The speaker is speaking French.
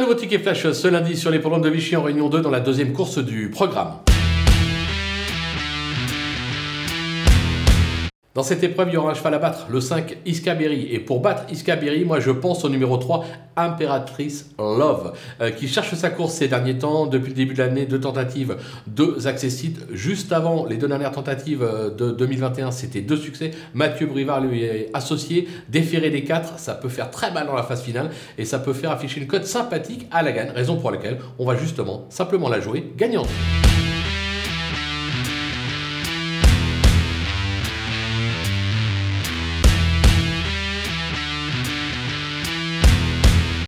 Nouveau ticket flash ce lundi sur les polones de Vichy en Réunion 2 dans la deuxième course du programme. Dans cette épreuve, il y aura un cheval à battre, le 5 Iskaberi. Et pour battre Iskaberi, moi je pense au numéro 3, Impératrice Love, euh, qui cherche sa course ces derniers temps. Depuis le début de l'année, deux tentatives, deux accessites. Juste avant les deux dernières tentatives euh, de 2021, c'était deux succès. Mathieu Brivard lui est associé. Déféré des quatre, ça peut faire très mal dans la phase finale et ça peut faire afficher une cote sympathique à la gagne. Raison pour laquelle on va justement simplement la jouer gagnante.